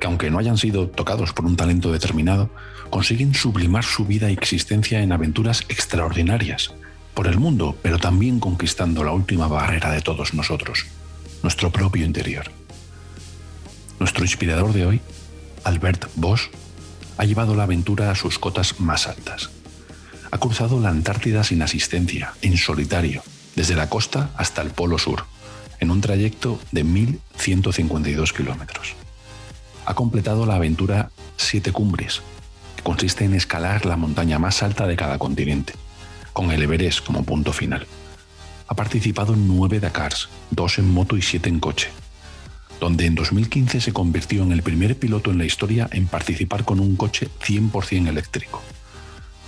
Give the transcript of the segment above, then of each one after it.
que aunque no hayan sido tocados por un talento determinado, consiguen sublimar su vida y existencia en aventuras extraordinarias, por el mundo, pero también conquistando la última barrera de todos nosotros, nuestro propio interior. Nuestro inspirador de hoy, Albert Bosch, ha llevado la aventura a sus cotas más altas. Ha cruzado la Antártida sin asistencia, en solitario, desde la costa hasta el Polo Sur en un trayecto de 1.152 kilómetros. Ha completado la aventura Siete Cumbres, que consiste en escalar la montaña más alta de cada continente, con el Everest como punto final. Ha participado en nueve Dakars, dos en moto y siete en coche, donde en 2015 se convirtió en el primer piloto en la historia en participar con un coche 100% eléctrico.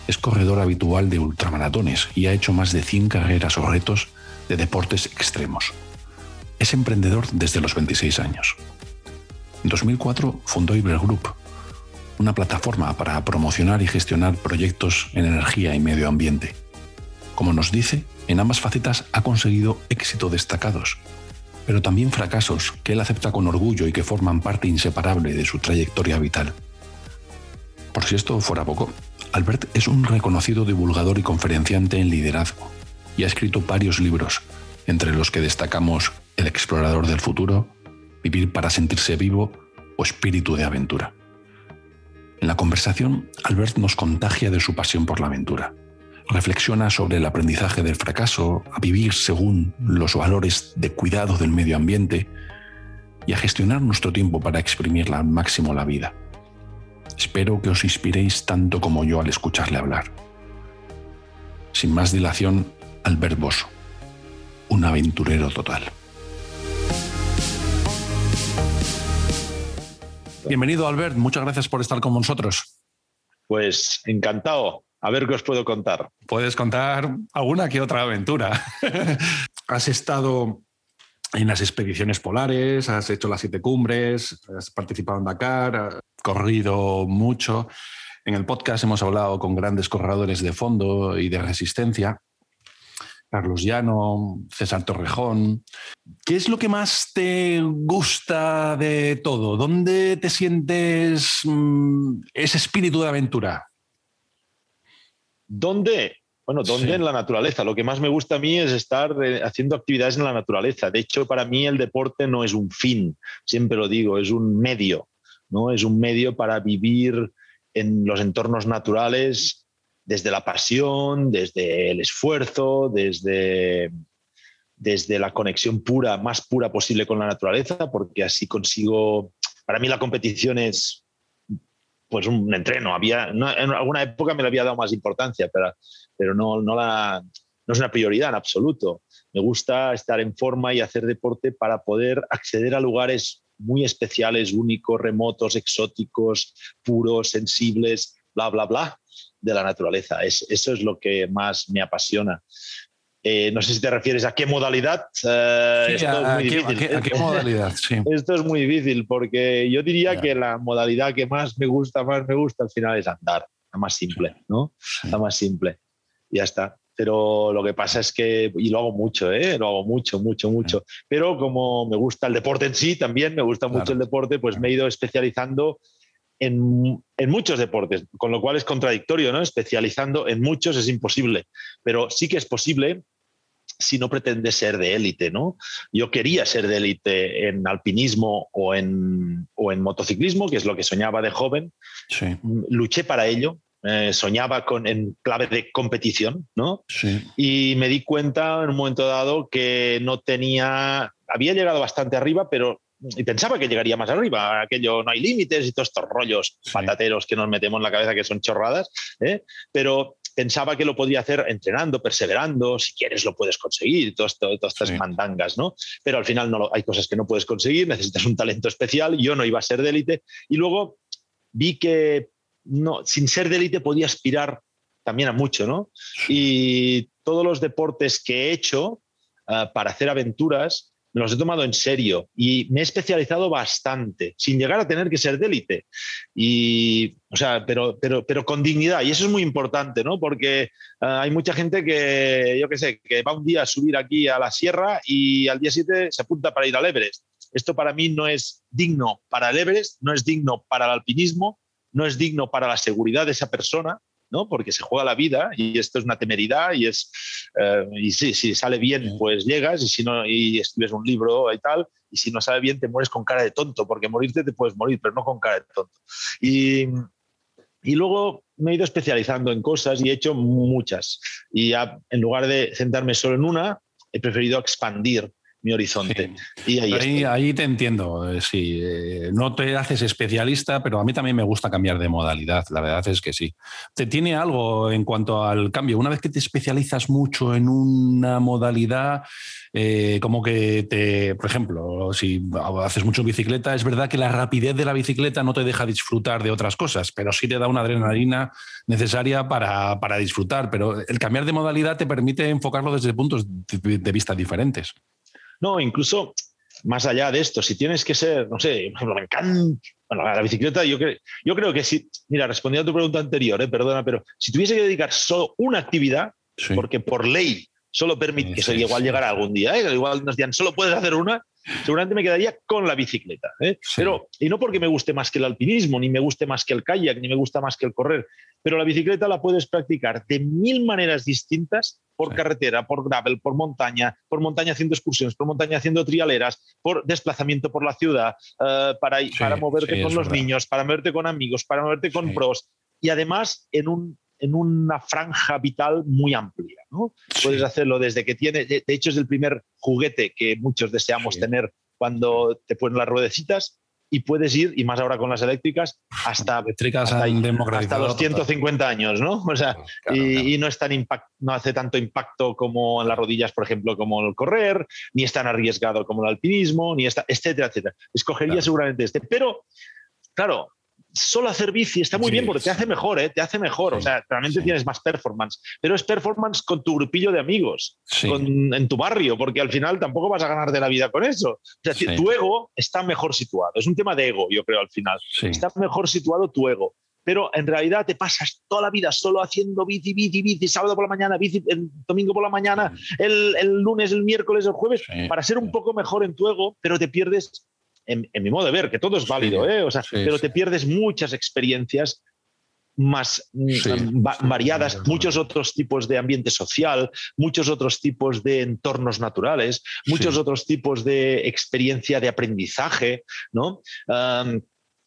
Es corredor habitual de ultramaratones y ha hecho más de 100 carreras o retos de deportes extremos. Es emprendedor desde los 26 años. En 2004 fundó Iber Group, una plataforma para promocionar y gestionar proyectos en energía y medio ambiente. Como nos dice, en ambas facetas ha conseguido éxito destacados, pero también fracasos que él acepta con orgullo y que forman parte inseparable de su trayectoria vital. Por si esto fuera poco, Albert es un reconocido divulgador y conferenciante en liderazgo y ha escrito varios libros, entre los que destacamos El explorador del futuro, Vivir para sentirse vivo o Espíritu de aventura. En la conversación, Albert nos contagia de su pasión por la aventura. Reflexiona sobre el aprendizaje del fracaso, a vivir según los valores de cuidado del medio ambiente y a gestionar nuestro tiempo para exprimir al máximo la vida. Espero que os inspiréis tanto como yo al escucharle hablar. Sin más dilación, Albert Bosso un aventurero total. Bienvenido, Albert. Muchas gracias por estar con nosotros. Pues encantado. A ver qué os puedo contar. Puedes contar alguna que otra aventura. has estado en las expediciones polares, has hecho las siete cumbres, has participado en Dakar, has corrido mucho. En el podcast hemos hablado con grandes corredores de fondo y de resistencia. Carlos Llano, César Torrejón. ¿Qué es lo que más te gusta de todo? ¿Dónde te sientes mm, ese espíritu de aventura? ¿Dónde? Bueno, ¿dónde? En la naturaleza. Lo que más me gusta a mí es estar eh, haciendo actividades en la naturaleza. De hecho, para mí el deporte no es un fin, siempre lo digo, es un medio, ¿no? Es un medio para vivir en los entornos naturales desde la pasión, desde el esfuerzo, desde, desde la conexión pura, más pura posible con la naturaleza, porque así consigo, para mí la competición es pues un entreno. Había, en alguna época me le había dado más importancia, pero, pero no, no, la, no es una prioridad en absoluto. Me gusta estar en forma y hacer deporte para poder acceder a lugares muy especiales, únicos, remotos, exóticos, puros, sensibles, bla, bla, bla de la naturaleza. Es, eso es lo que más me apasiona. Eh, no sé si te refieres a qué modalidad. esto es muy difícil. A qué, modalidad? Esto es muy difícil porque yo diría que la modalidad que más me gusta, más me gusta al final es andar. La más simple, ¿no? La más simple. Ya está. Pero lo que pasa es que, y lo hago mucho, ¿eh? lo hago mucho, mucho, mucho. Pero como me gusta el deporte en sí también, me gusta mucho el deporte, pues me he ido especializando en, muchos deportes, con lo cual es contradictorio, ¿no? Especializando en muchos es imposible, pero sí que es posible si no pretende ser de élite, ¿no? Yo quería ser de élite en alpinismo o en, o en motociclismo, que es lo que soñaba de joven. Luché para ello, eh, soñaba con, en clave de competición, ¿no? Y me di cuenta en un momento dado que no tenía, había llegado bastante arriba, pero y pensaba que llegaría más arriba, aquello no hay límites y todos estos rollos patateros que nos metemos en la cabeza que son chorradas, ¿eh? pero pensaba que lo podría hacer entrenando, perseverando, si quieres lo puedes conseguir, todas estas mandangas, ¿no? Pero al final no hay cosas que no puedes conseguir, necesitas un talento especial, yo no iba a ser de élite y luego vi que no, sin ser de élite podía aspirar también a mucho, ¿no? Y todos los deportes que he hecho ah, para hacer aventuras, los he tomado en serio y me he especializado bastante, sin llegar a tener que ser de élite. Y, o sea, pero, pero, pero con dignidad. Y eso es muy importante, ¿no? Porque ah, hay mucha gente que, yo qué sé, que va un día a subir aquí a la sierra y al día siguiente se apunta para ir al Everest. Esto para mí no es digno para el Everest, no es digno para el alpinismo, no es digno para la seguridad de esa persona ¿no? Porque se juega la vida y esto es una temeridad y es, eh, y sí, si sale bien, pues llegas y si no, y escribes un libro y tal, y si no sale bien, te mueres con cara de tonto, porque morirte te puedes morir, pero no con cara de tonto. Y, y luego me he ido especializando en cosas y he hecho muchas. Y en lugar de centrarme solo en una, he preferido expandir mi horizonte. Y ahí, ahí, te entiendo, eh, sí. Eh, no te haces especialista, pero a mí también me gusta cambiar de modalidad, la verdad es que sí. Te tiene algo en cuanto al cambio. Una vez que te especializas mucho en una modalidad, eh, como que te, por ejemplo, si haces mucho bicicleta, es verdad que la rapidez de la bicicleta no te deja disfrutar de otras cosas, pero sí te da una adrenalina necesaria para, para disfrutar. Pero el cambiar de modalidad te permite enfocarlo desde puntos de vista diferentes. No, incluso más allá de esto, si tienes que ser, no sé, por ejemplo, me encanta, bueno, la bicicleta, yo, yo creo que si, mira, respondiendo a tu pregunta anterior, eh, perdona, pero si tuviese que dedicar solo una actividad, porque por ley solo permite, que sería igual llegar algún día, ¿eh? igual nos digan, solo puedes hacer una, seguramente me quedaría con la bicicleta. ¿eh? Pero, y no porque me guste más que el alpinismo, ni me guste más que el kayak, ni me gusta más que el correr, pero la bicicleta la puedes practicar de mil maneras distintas por carretera, por gravel, por montaña, por montaña haciendo excursiones, por montaña haciendo trialeras, por desplazamiento por la ciudad, eh, para, para moverte con los niños, para moverte con amigos, para moverte con pros. Y además en un en una franja vital muy amplia. ¿no? Puedes hacerlo desde que tiene, de hecho es el primer juguete que muchos deseamos tener cuando te ponen las ruedecitas y puedes ir, y más ahora con las eléctricas, hasta, eléctricas hasta, los 150 años, ¿no? O sea, y, no, es tan impact, no hace tanto impacto como en las rodillas, por ejemplo, como el correr, ni es tan arriesgado como el alpinismo, ni está, etcétera, etcétera. Escogería seguramente este. Pero, claro, solo hacer bici está muy bien porque te hace mejor, ¿eh? te hace mejor. o sea, realmente tienes más performance. Pero es performance con tu grupillo de amigos, en tu barrio, porque al final tampoco vas a ganar de la vida con eso. O sea, tu ego está mejor situado. Es un tema de ego, yo creo, al final. Está mejor situado tu ego. Pero en realidad te pasas toda la vida solo haciendo bici, bici, bici, sábado por la mañana, bici, el domingo por la mañana, el, el lunes, el miércoles, el jueves, para ser un poco mejor en tu ego, pero te pierdes en, mi modo de ver, que todo es válido, ¿eh? o sea, pero te pierdes muchas experiencias más mm, variadas, muchos otros tipos de ambiente social, muchos otros tipos de entornos naturales, muchos otros tipos de experiencia de aprendizaje, ¿no?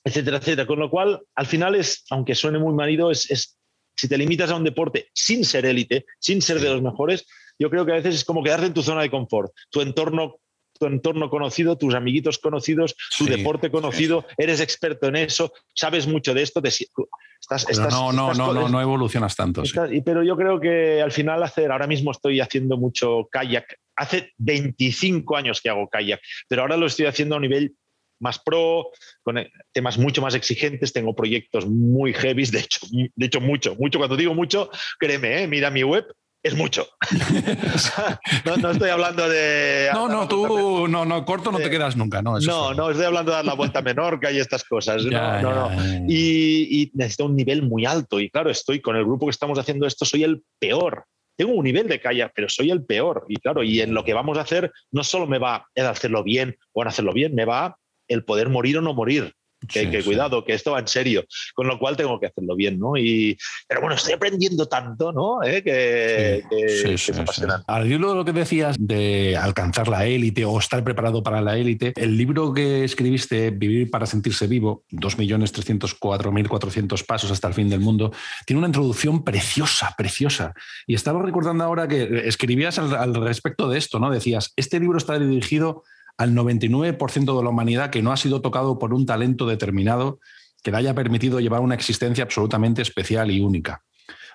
etcétera, etcétera. Con lo cual, al final es, aunque suene muy marido, es, es si te limitas a un deporte sin ser élite, sin ser de los mejores, yo creo que a veces es como quedarte en tu zona de confort. Tu entorno tu entorno conocido, tus amiguitos conocidos, tu deporte conocido, eres experto en eso, sabes mucho de esto, estás, no, no, no, no, no evolucionas tanto. Pero yo creo que al final hacer, ahora mismo estoy haciendo mucho kayak, hace 25 años que hago kayak, pero ahora lo estoy haciendo a nivel más pro, con temas mucho más exigentes, tengo proyectos muy heavy, de hecho, de hecho mucho, mucho, cuando digo mucho, créeme, ¿eh? mira mi web, es mucho. no, estoy hablando de. No, no, tú no, no, corto no te quedas nunca, ¿no? no, no, estoy hablando de dar la vuelta a Menorca y estas cosas. no, no, no. Y, y, necesito un nivel muy alto. Y claro, estoy con el grupo que estamos haciendo esto, soy el peor. Tengo un nivel de kayak, pero soy el peor. Y claro, y en lo que vamos a hacer, no solo me va el hacerlo bien o en hacerlo bien, me va el poder morir o no morir. Que, cuidado, que esto va en serio, con lo cual tengo que hacerlo bien, ¿no? Y, pero bueno, estoy aprendiendo tanto, ¿no? ¿Eh? Que, que, me apasiona. Al libro de lo que decías de alcanzar la élite o estar preparado para la élite, el libro que escribiste, Vivir para sentirse vivo, 2.304.400 pasos hasta el fin del mundo, tiene una introducción preciosa, preciosa. Y estaba recordando ahora que escribías al, al respecto de esto, ¿no? Decías, este libro está dirigido al 99% de la humanidad que no ha sido tocado por un talento determinado que le haya permitido llevar una existencia absolutamente especial y única.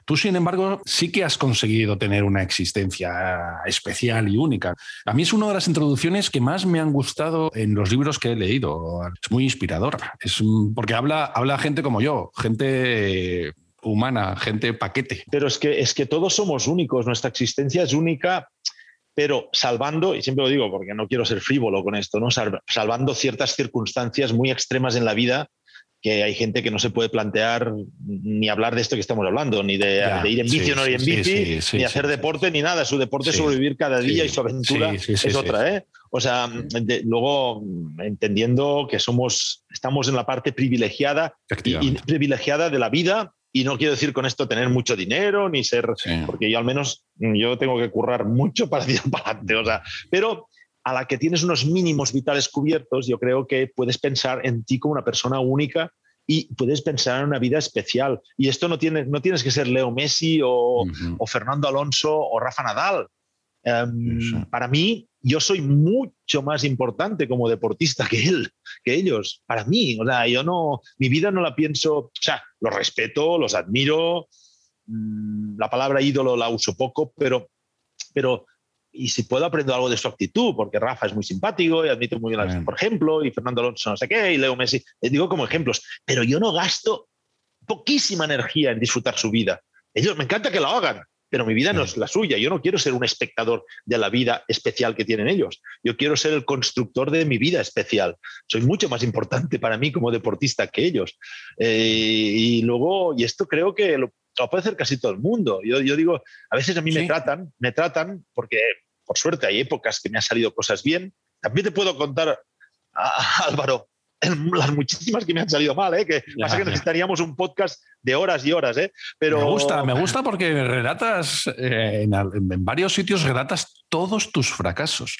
Tú, sin embargo, sí que has conseguido tener una existencia especial y única. A mí es una de las introducciones que más me han gustado en los libros que he leído. Es muy inspiradora. Es porque habla, habla gente como yo, gente humana, gente paquete. Pero es que, es que todos somos únicos, nuestra existencia es única, pero salvando, y siempre lo digo porque no quiero ser frívolo con esto, ¿no? salvando ciertas circunstancias muy extremas en la vida que hay gente que no se puede plantear ni hablar de esto que estamos hablando, ni de, ir en bici o no ir en bici, ni hacer deporte, ni nada. Su deporte es sobrevivir cada día y su aventura es otra. ¿eh? O sea, luego entendiendo que somos, estamos en la parte privilegiada y, privilegiada de la vida y no quiero decir con esto tener mucho dinero ni ser, porque yo al menos yo tengo que currar mucho para tirar para adelante, o sea, pero a la que tienes unos mínimos vitales cubiertos, yo creo que puedes pensar en ti como una persona única y puedes pensar en una vida especial. Y esto no, tiene, no tienes que ser Leo Messi o, o Fernando Alonso o Rafa Nadal. Em, para mí, yo soy mucho más importante como deportista que él, que ellos. Para mí, o sea, yo no, mi vida no la pienso, o sea, los respeto, los admiro. Mm, la palabra ídolo la uso poco, pero, pero y si puedo aprendo algo de su actitud, porque Rafa es muy simpático y admite muy bien, por ejemplo, y Fernando Alonso no sé qué, y Leo Messi, les digo como ejemplos, pero yo no gasto poquísima energía en disfrutar su vida. Ellos me encanta que lo hagan, pero mi vida no es la suya. Yo no quiero ser un espectador de la vida especial que tienen ellos. Yo quiero ser el constructor de mi vida especial. Soy mucho más importante para mí como deportista que ellos. Eh, y luego, y esto creo que lo, puede hacer casi todo el mundo. Yo, yo digo, a veces a mí me tratan, me tratan porque, por suerte, hay épocas que me han salido cosas bien. También te puedo contar, Álvaro, las muchísimas que me han salido mal, ¿eh? que pasa que necesitaríamos un podcast de horas y horas, ¿eh? Pero... Me gusta, me gusta porque relatas, eh, en, en, varios sitios relatas todos tus fracasos.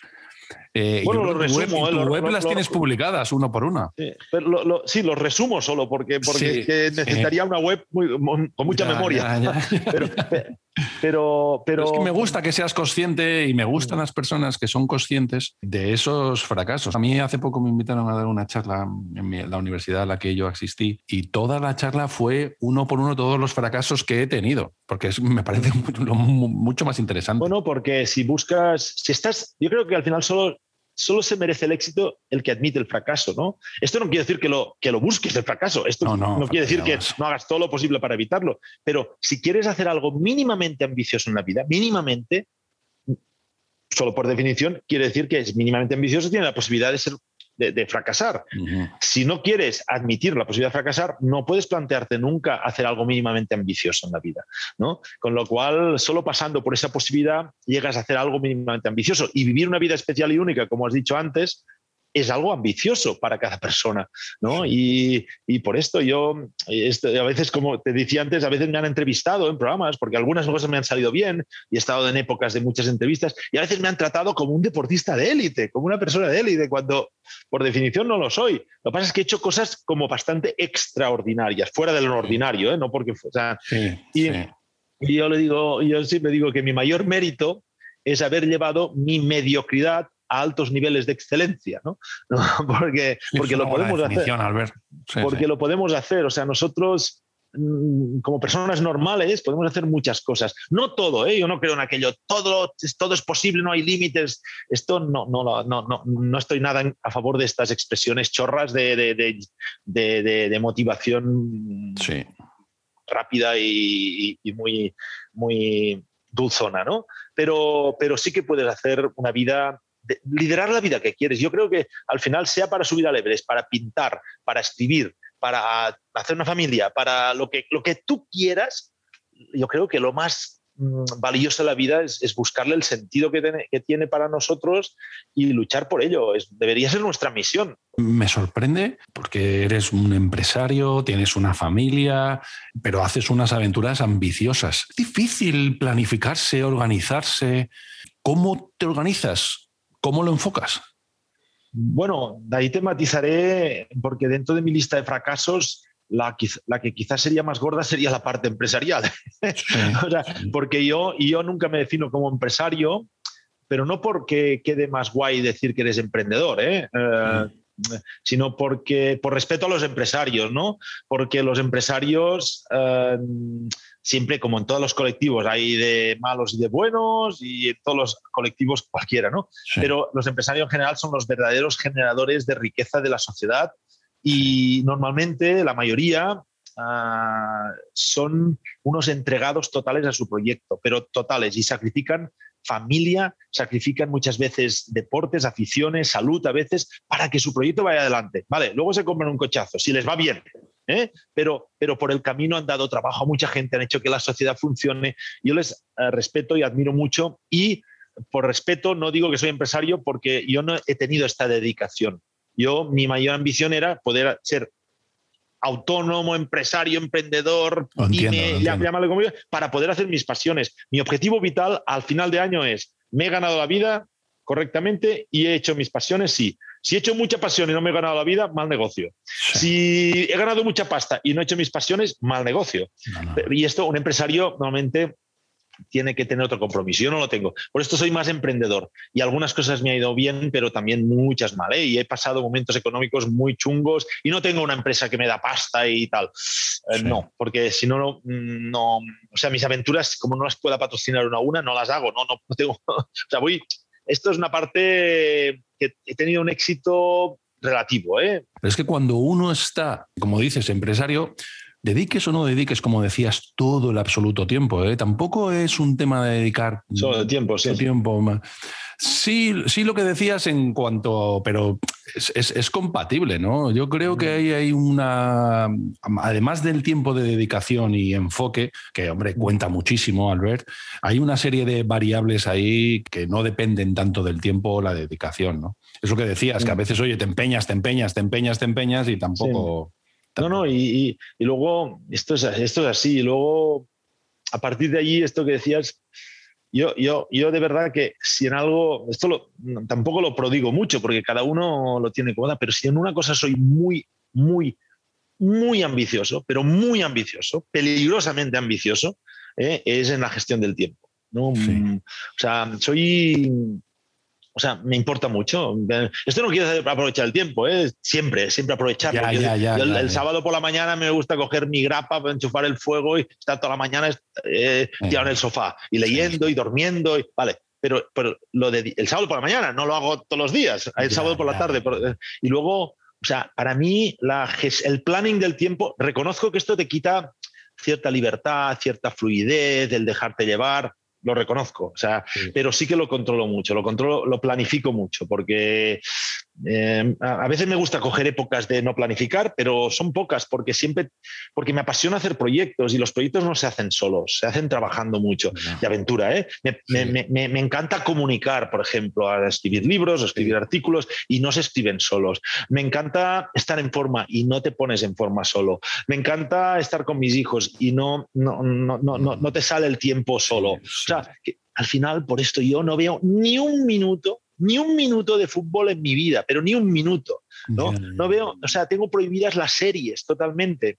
Eh, bueno, lo resumo. Tu web las tienes publicadas uno por una. Sí, pero sí, los resumo solo porque, porque necesitaría una web con mucha memoria. pero, pero, Es que me gusta que seas consciente y me gustan las personas que son conscientes de esos fracasos. A mí hace poco me invitaron a dar una charla en la universidad a la que yo asistí y toda la charla fue uno por uno todos los fracasos que he tenido, porque me parece mucho más interesante. Bueno, porque si buscas, si estás, yo creo que al final solo solo se merece el éxito el que admite el fracaso, ¿no? Esto no quiere decir que lo, que lo busques el fracaso, esto no, quiere decir que no hagas todo lo posible para evitarlo, pero si quieres hacer algo mínimamente ambicioso en la vida, mínimamente, solo por definición, quiere decir que es mínimamente ambicioso, tiene la posibilidad de ser de, fracasar. Si no quieres admitir la posibilidad de fracasar, no puedes plantearte nunca hacer algo mínimamente ambicioso en la vida. ¿no? Con lo cual, solo pasando por esa posibilidad, llegas a hacer algo mínimamente ambicioso. Y vivir una vida especial y única, como has dicho antes, es algo ambicioso para cada persona, ¿no? Y, por esto yo, a veces, como te decía antes, a veces me han entrevistado en programas, porque algunas cosas me han salido bien y he estado en épocas de muchas entrevistas, y a veces me han tratado como un deportista de élite, como una persona de élite, cuando por definición no lo soy. Lo que pasa es que he hecho cosas como bastante extraordinarias, fuera de lo ordinario, ¿eh? No porque, o sea, y, y yo le digo, yo siempre digo que mi mayor mérito es haber llevado mi mediocridad a altos niveles de excelencia, ¿no? Porque, porque lo podemos hacer. porque lo podemos hacer. O sea, nosotros mm, como personas normales podemos hacer muchas cosas. No todo, ¿eh? yo no creo en aquello, todo, todo es posible, no hay límites. Esto no, no, no, no, no estoy nada a favor de estas expresiones chorras de, de, de, de motivación rápida y, y, muy, muy dulzona, ¿no? Pero, pero sí que puedes hacer una vida liderar la vida que quieres. Yo creo que al final, sea para subir al Everest, para pintar, para escribir, para hacer una familia, para lo que, lo que tú quieras, yo creo que lo más mm, valioso de la vida es, buscarle el sentido que tiene, que tiene, para nosotros y luchar por ello. Es, debería ser nuestra misión. Me sorprende porque eres un empresario, tienes una familia, pero haces unas aventuras ambiciosas. Es difícil planificarse, organizarse. ¿Cómo te organizas? ¿Cómo lo enfocas? Bueno, de ahí te matizaré, porque dentro de mi lista de fracasos, la, que quizás sería más gorda sería la parte empresarial. porque yo, yo nunca me defino como empresario, pero no porque quede más guay decir que eres emprendedor, ¿eh? Eh, sino porque por respeto a los empresarios, ¿no? Porque los empresarios eh, siempre como en todos los colectivos hay de malos y de buenos y en todos los colectivos cualquiera, ¿no? Pero los empresarios en general son los verdaderos generadores de riqueza de la sociedad y normalmente la mayoría ah, son unos entregados totales a su proyecto, pero totales y sacrifican familia, sacrifican muchas veces deportes, aficiones, salud a veces, para que su proyecto vaya adelante. Vale, luego se compran un cochazo, si les va bien, ¿eh? pero, pero por el camino han dado trabajo a mucha gente, han hecho que la sociedad funcione. Yo les eh, respeto y admiro mucho y por respeto no digo que soy empresario porque yo no he tenido esta dedicación. Yo, mi mayor ambición era poder ser autónomo, empresario, emprendedor, llámalo como para poder hacer mis pasiones. Mi objetivo vital al final de año es, me he ganado la vida correctamente y he hecho mis pasiones, sí. Si he hecho mucha pasión y no me he ganado la vida, mal negocio. Si he ganado mucha pasta y no he hecho mis pasiones, mal negocio. Y esto, un empresario normalmente tiene que tener otro compromiso. Yo no lo tengo. Por esto soy más emprendedor. Y algunas cosas me han ido bien, pero también muchas mal. ¿eh? Y he pasado momentos económicos muy chungos y no tengo una empresa que me da pasta y tal. Eh, no, porque si no, no, o sea, mis aventuras, como no las pueda patrocinar una a una, no las hago. No, no, no tengo. o sea, voy. Esto es una parte que he tenido un éxito relativo. ¿eh? Pero es que cuando uno está, como dices, empresario, dediques o no dediques, como decías, todo el absoluto tiempo. ¿eh? Tampoco es un tema de dedicar solo el tiempo, sí. tiempo. Sí, sí, lo que decías en cuanto, pero es, compatible, ¿no? Yo creo que hay, hay, una, además del tiempo de dedicación y enfoque, que hombre cuenta muchísimo, Albert, hay una serie de variables ahí que no dependen tanto del tiempo o la dedicación, ¿no? Es lo que decías, que a veces, oye, te empeñas, te empeñas, te empeñas, te empeñas y tampoco... No, no, y, luego esto es, esto es así. Y luego, a partir de allí, esto que decías, yo, yo, yo de verdad que si en algo, esto lo, tampoco lo prodigo mucho porque cada uno lo tiene cómoda, pero si en una cosa soy muy, muy, muy ambicioso, pero muy ambicioso, peligrosamente ambicioso, eh, es en la gestión del tiempo. ¿no? O sea, soy o sea, me importa mucho. Esto no quiere aprovechar el tiempo, ¿eh? siempre, siempre aprovecharlo. el, sábado por la mañana me gusta coger mi grapa, enchufar el fuego y estar toda la mañana eh, tirado en el sofá y leyendo y durmiendo. Y, vale, pero, pero lo de el sábado por la mañana no lo hago todos los días, el sábado por la tarde. y luego, o sea, para mí la, el planning del tiempo, reconozco que esto te quita cierta libertad, cierta fluidez, el dejarte llevar lo reconozco, o sea, pero sí que lo controlo mucho, lo controlo, lo planifico mucho, porque eh, a veces me gusta coger épocas de no planificar, pero son pocas, porque siempre, porque me apasiona hacer proyectos y los proyectos no se hacen solos, se hacen trabajando mucho. De aventura, ¿eh? Me, encanta comunicar, por ejemplo, a escribir libros, a escribir artículos y no se escriben solos. Me encanta estar en forma y no te pones en forma solo. Me encanta estar con mis hijos y no, no, no, no, no te sale el tiempo solo. O sea, que al final, por esto yo no veo ni un minuto ni un minuto de fútbol en mi vida, pero ni un minuto. ¿no? no veo, o sea, tengo prohibidas las series totalmente.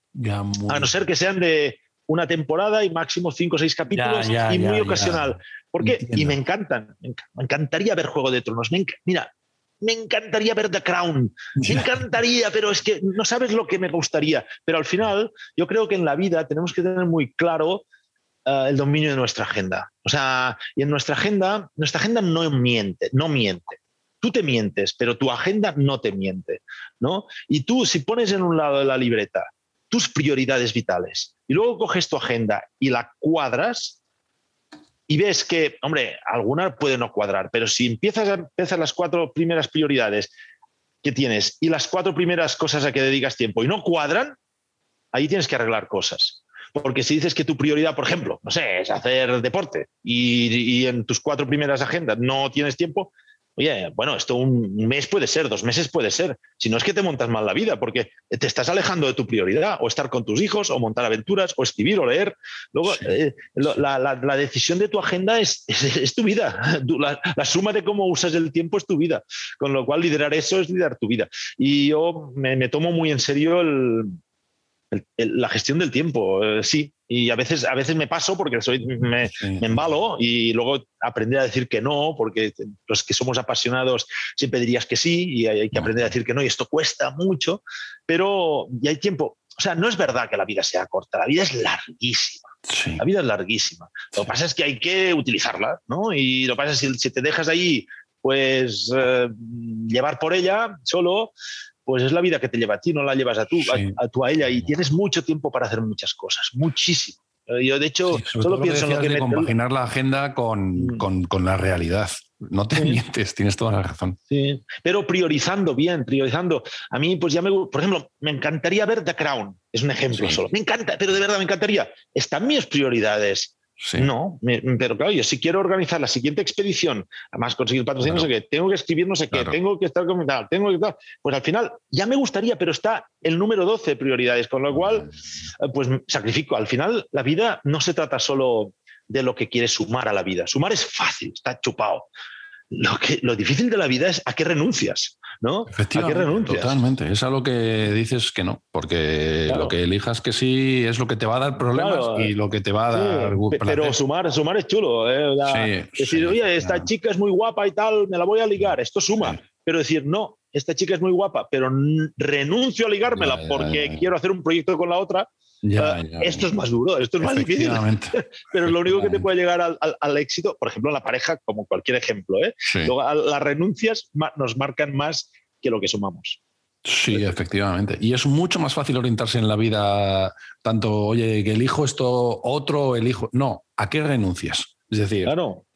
a no ser que sean de una temporada y máximo cinco o seis capítulos y muy ocasional. ¿Por qué? Y me encantan. Me encantaría ver Juego de Tronos. mira, me encantaría ver The Crown. Me encantaría, pero es que no sabes lo que me gustaría. Pero al final, yo creo que en la vida tenemos que tener muy claro eh, el dominio de nuestra agenda. O sea, y en nuestra agenda, nuestra agenda no miente, no miente. Tú te mientes, pero tu agenda no te miente, ¿no? Y tú, si pones en un lado de la libreta tus prioridades vitales y luego coges tu agenda y la cuadras y ves que, hombre, alguna puede no cuadrar, pero si empiezas a empezar las cuatro primeras prioridades que tienes y las cuatro primeras cosas a que dedicas tiempo y no cuadran, ahí tienes que arreglar cosas. Porque si dices que tu prioridad, por ejemplo, no sé, es hacer deporte y, en tus cuatro primeras agendas no tienes tiempo, oye, bueno, esto un mes puede ser, dos meses puede ser. Si no es que te montas mal la vida, porque te estás alejando de tu prioridad, o estar con tus hijos, o montar aventuras, o escribir, o leer. Luego, eh, la, decisión de tu agenda es, tu vida. La, suma de cómo usas el tiempo es tu vida. Con lo cual, liderar eso es liderar tu vida. Y yo me tomo muy en serio el, la gestión del tiempo, eh, sí. Y a veces, a veces me paso porque soy, me, embalo y luego aprender a decir que no, porque los que somos apasionados siempre dirías que sí y hay, que aprender a decir que no y esto cuesta mucho, pero ya hay tiempo. o sea, no es verdad que la vida sea corta, la vida es larguísima. La vida es larguísima. Lo que pasa es que hay que utilizarla, ¿no? Y lo que pasa es que si te dejas ahí, pues eh, llevar por ella solo, pues es la vida que te lleva a ti, no la llevas a tú, a, tú a ella, y tienes mucho tiempo para hacer muchas cosas, muchísimo. Eh, yo, de hecho, solo pienso en lo que me... compaginar la agenda con, mm. con, con, la realidad. No te mientes, tienes toda la razón. Sí, pero priorizando bien, priorizando. A mí, pues ya me, por ejemplo, me encantaría ver The Crown, es un ejemplo solo. Me encanta, pero de verdad me encantaría. Están mis prioridades. No, pero claro, yo si quiero organizar la siguiente expedición, además conseguir patrocinio, no sé qué, tengo que escribir no sé qué, tengo que estar comentando, tengo que estar. Pues al final ya me gustaría, pero está el número 12 de prioridades, con lo cual, eh, pues sacrifico. Al final, la vida no se trata solo de lo que quieres sumar a la vida. Sumar es fácil, está chupado. Lo, que, lo difícil de la vida es a qué renuncias, ¿no? ¿A qué renuncias? Totalmente. Es a lo que dices que no, porque lo que elijas que sí es lo que te va a dar problemas y lo que te va a dar. pero sumar, sumar es chulo. ¿eh? decir, oye, esta chica es muy guapa y tal, me la voy a ligar. Esto suma. Pero decir, no, esta chica es muy guapa, pero renuncio a ligármela porque quiero hacer un proyecto con la otra, Ah, esto es más duro, esto es más difícil. Pero lo único que te puede llegar al, éxito, por ejemplo, la pareja, como cualquier ejemplo, ¿eh? las renuncias nos marcan más que lo que sumamos. Sí, efectivamente. Y es mucho más fácil orientarse en la vida, tanto, oye, que elijo esto, otro, elijo. No, ¿a qué renuncias? Es decir, claro.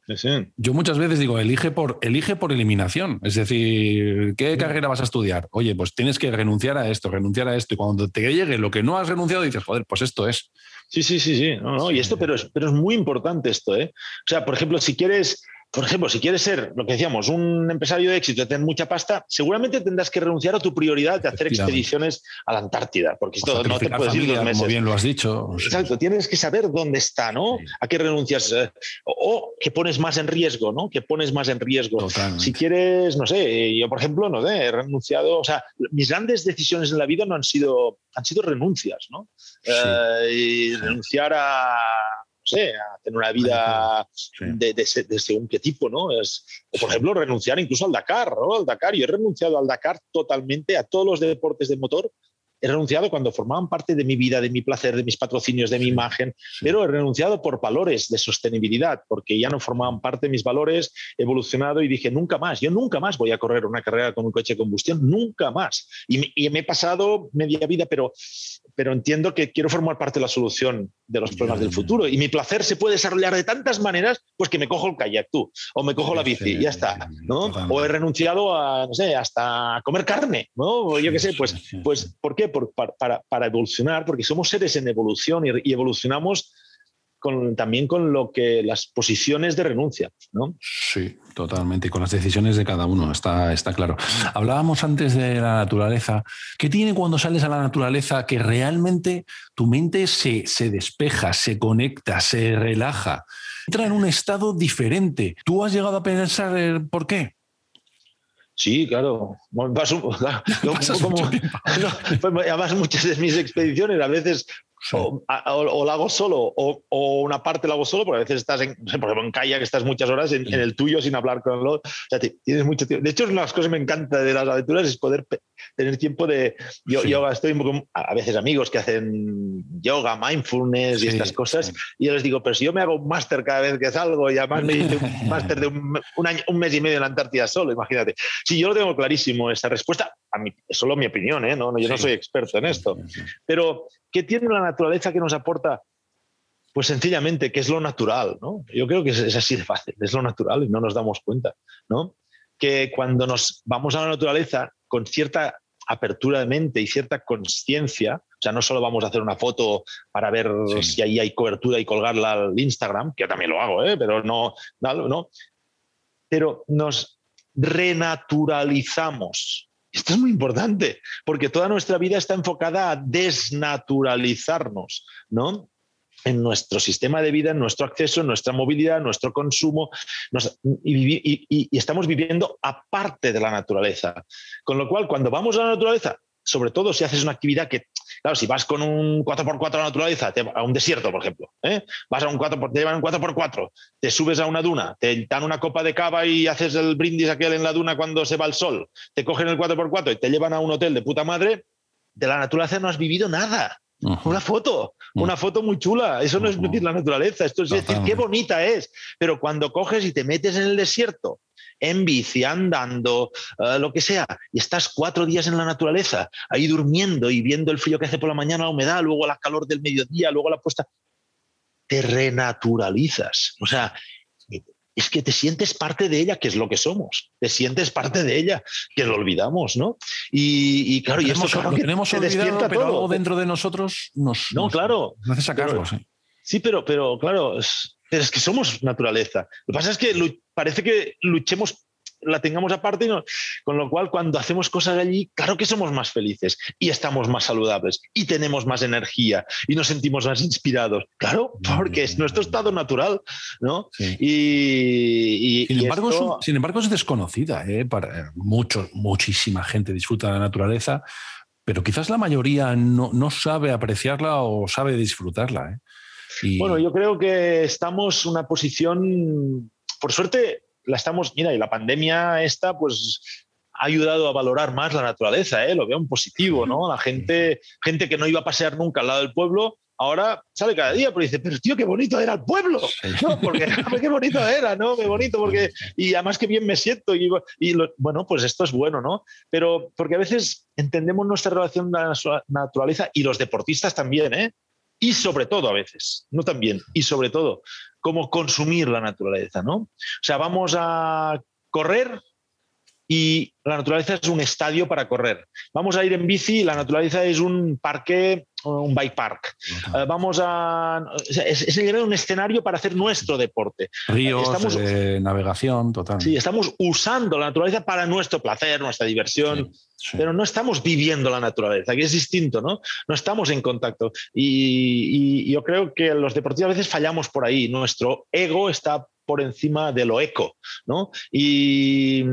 Yo muchas veces digo, elige por, elige por eliminación. Es decir, ¿qué carrera vas a estudiar? Oye, pues tienes que renunciar a esto, renunciar a esto. Y cuando te llegue lo que no has renunciado, dices, joder, pues esto es. Sí, sí, sí, sí. No, no. Y esto, pero es, pero es muy importante esto, ¿eh? O sea, por ejemplo, si quieres por ejemplo, si quieres ser, lo que decíamos, un empresario de éxito, tener mucha pasta, seguramente tendrás que renunciar a tu prioridad de hacer expediciones a la Antártida, porque esto no te puedes ir dos meses. Como bien lo has dicho. Exacto, tienes que saber dónde está, ¿no? A qué renuncias eh, o, que pones más en riesgo, ¿no? Que pones más en riesgo. Si quieres, no sé, yo por ejemplo, no sé, he renunciado, o sea, mis grandes decisiones en la vida no han sido, han sido renuncias, ¿no? Eh, y renunciar a a tener una vida de, según qué tipo, ¿no? Es, por ejemplo, renunciar incluso al Dakar, ¿no? Al Dakar. Yo he renunciado al Dakar totalmente, a todos los deportes de motor, he renunciado cuando formaban parte de mi vida, de mi placer, de mis patrocinios, de mi imagen, pero he renunciado por valores de sostenibilidad, porque ya no formaban parte de mis valores, he evolucionado y dije, nunca más, yo nunca más voy a correr una carrera con un coche de combustión, nunca más. Y me, y me he pasado media vida, pero, pero entiendo que quiero formar parte de la solución de los problemas del futuro. Y mi placer se puede desarrollar de tantas maneras, pues que me cojo el kayak tú, o me cojo la bici, y ya está. ¿no? O he renunciado a, no sé, hasta comer carne, ¿no? yo qué sé, pues, pues ¿por qué? Para, para, evolucionar, porque somos seres en evolución y, evolucionamos con, también con lo que las posiciones de renuncia, ¿no? Sí, totalmente, y con las decisiones de cada uno, está, está claro. Hablábamos antes de la naturaleza. ¿Qué tiene cuando sales a la naturaleza que realmente tu mente se, se despeja, se conecta, se relaja? Entra en un estado diferente. ¿Tú has llegado a pensar por qué? Sí, claro. además, muchas de mis expediciones a veces o, la hago solo o, una parte la hago solo, porque a veces estás en, por ejemplo, en kayak, estás muchas horas en, el tuyo sin hablar con los. O tienes mucho tiempo. De hecho, una de las cosas que me encanta de las aventuras es poder tener tiempo de. Yo, yoga, estoy a veces amigos que hacen yoga, mindfulness y estas cosas, y yo les digo, pero si yo me hago un máster cada vez que salgo y además me hice un máster de un, año, un mes y medio en la Antártida solo, imagínate. Si yo lo tengo clarísimo, esa respuesta, a solo mi opinión, ¿eh? no, yo no soy experto en esto, pero ¿qué tiene la naturaleza que nos aporta? Pues sencillamente, que es lo natural, ¿no? Yo creo que es, así de fácil, es lo natural y no nos damos cuenta, ¿no? Que cuando nos vamos a la naturaleza con cierta apertura de mente y cierta conciencia, o sea, no solo vamos a hacer una foto para ver si ahí hay cobertura y colgarla al Instagram, que yo también lo hago, ¿eh? pero no, no, no, pero nos renaturalizamos, esto es muy importante, porque toda nuestra vida está enfocada a desnaturalizarnos, ¿no? en nuestro sistema de vida, en nuestro acceso, en nuestra movilidad, en nuestro consumo, y, estamos viviendo aparte de la naturaleza. Con lo cual, cuando vamos a la naturaleza, sobre todo si haces una actividad que Claro, si vas con un 4x4 a la naturaleza, a un desierto, por ejemplo, ¿eh? vas a un 4 te llevan un 4x4, te subes a una duna, te dan una copa de cava y haces el brindis aquel en la duna cuando se va el sol, te cogen el 4x4 y te llevan a un hotel de puta madre, de la naturaleza no has vivido nada. Una foto, una foto muy chula. Eso no es vivir la naturaleza, esto es decir qué bonita es. Pero cuando coges y te metes en el desierto, en bici, andando, eh, lo que sea, y estás cuatro días en la naturaleza, ahí durmiendo y viendo el frío que hace por la mañana, la humedad, luego la calor del mediodía, luego la puesta, te renaturalizas. O sea, es que te sientes parte de ella, que es lo que somos. Te sientes parte de ella, que lo olvidamos, ¿no? Y, claro, y eso lo tenemos olvidado, pero algo dentro de nosotros nos, no, claro, nos hace sacarlo. sí. pero, pero claro, es, pero es que somos naturaleza. Lo que pasa es que parece que luchemos la tengamos aparte, con lo cual cuando hacemos cosas allí, claro que somos más felices y estamos más saludables y tenemos más energía y nos sentimos más inspirados. Claro, porque es nuestro estado natural, ¿no? Y, sin, embargo, es, sin embargo, es desconocida, ¿eh? Para eh, mucho, muchísima gente disfruta de la naturaleza, pero quizás la mayoría no, no sabe apreciarla o sabe disfrutarla. ¿eh? Bueno, yo creo que estamos en una posición, por suerte, la estamos, mira, y la pandemia esta, pues ha ayudado a valorar más la naturaleza, ¿eh? lo veo en positivo, ¿no? La gente, gente que no iba a pasear nunca al lado del pueblo, ahora sale cada día, pero dice, pero tío, qué bonito era el pueblo, ¿no? Porque qué bonito era, ¿no? Qué bonito, porque, y además qué bien me siento, y, y bueno, pues esto es bueno, ¿no? Pero porque a veces entendemos nuestra relación con la naturaleza y los deportistas también, ¿eh? Y sobre todo a veces, no también, y sobre todo, cómo consumir la naturaleza, ¿no? O sea, vamos a correr y la naturaleza es un estadio para correr. Vamos a ir en bici y la naturaleza es un parque, un bike park. Eh, vamos a... Es, es, un escenario para hacer nuestro deporte. Ríos, estamos, eh, navegación, total. Sí, estamos usando la naturaleza para nuestro placer, nuestra diversión. Pero no estamos viviendo la naturaleza, que es distinto, ¿no? No estamos en contacto. Y, yo creo que los deportistas a veces fallamos por ahí. Nuestro ego está por encima de lo eco, ¿no? Y,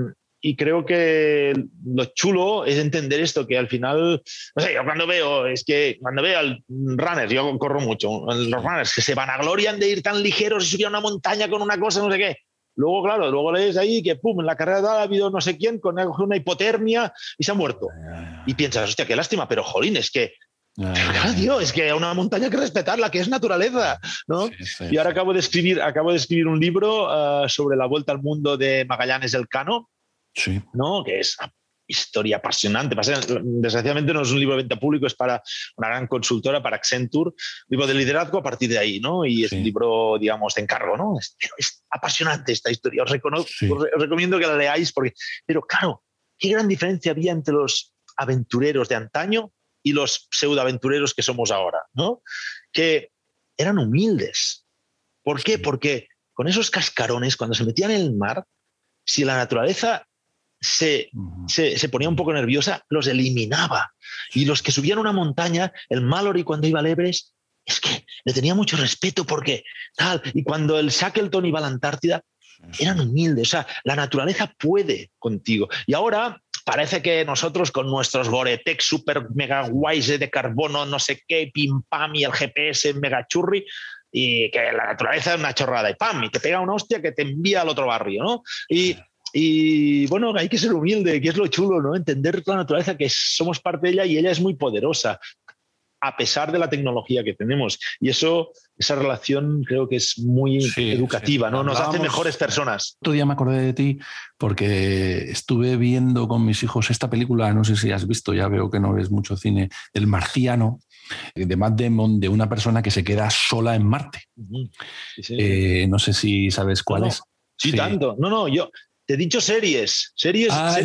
creo que lo chulo es entender esto, que al final, no sé, yo cuando veo, es que cuando veo al runners, yo corro mucho, los runners que se van a glorian de ir tan ligeros y subir a una montaña con una cosa, no sé qué, Luego, claro, luego lees ahí que, pum, en la carrera ha habido no sé quién con una hipotermia y se ha muerto. Y piensas, hostia, qué lástima, pero jolín, es que Dios, es que una montaña hay que respetarla, que es naturaleza, ¿no? y ahora acabo de escribir, acabo de escribir un libro ah, sobre la vuelta al mundo de Magallanes del Cano, sí. ¿no? Que es historia apasionante. Desgraciadamente no es un libro de venta público, es para una gran consultora, para Accenture, libro de liderazgo a partir de ahí, ¿no? Y es un libro, digamos, de encargo, ¿no? Es, apasionante esta historia, os, recomiendo que la leáis, porque, pero claro, qué gran diferencia había entre los aventureros de antaño y los pseudoaventureros que somos ahora, ¿no? Que eran humildes. ¿Por qué? Porque con esos cascarones, cuando se metían en el mar, si la naturaleza se, se, ponía un poco nerviosa, los eliminaba. Y los que subían una montaña, el Mallory cuando iba a Lebres, es que le tenía mucho respeto porque tal. Y cuando el Shackleton iba a la Antártida, eran humildes. O sea, la naturaleza puede contigo. Y ahora parece que nosotros con nuestros Goretex super mega guays de carbono, no sé qué, pim pam y el GPS mega churri, y que la naturaleza es una chorrada y pam, y te pega una hostia que te envía al otro barrio, ¿no? Y y bueno, hay que ser humilde, que es lo chulo, ¿no? Entender la naturaleza, que somos parte de ella y ella es muy poderosa, a pesar de la tecnología que tenemos. Y eso, esa relación creo que es muy educativa, ¿no? Nos hace mejores personas. Otro día me acordé de ti porque estuve viendo con mis hijos esta película, no sé si has visto, ya veo que no ves mucho cine, El Marciano, de Matt Damon, de una persona que se queda sola en Marte. Eh, no sé si sabes cuál es. Sí, tanto. No, no, yo, te he dicho series, series, ah,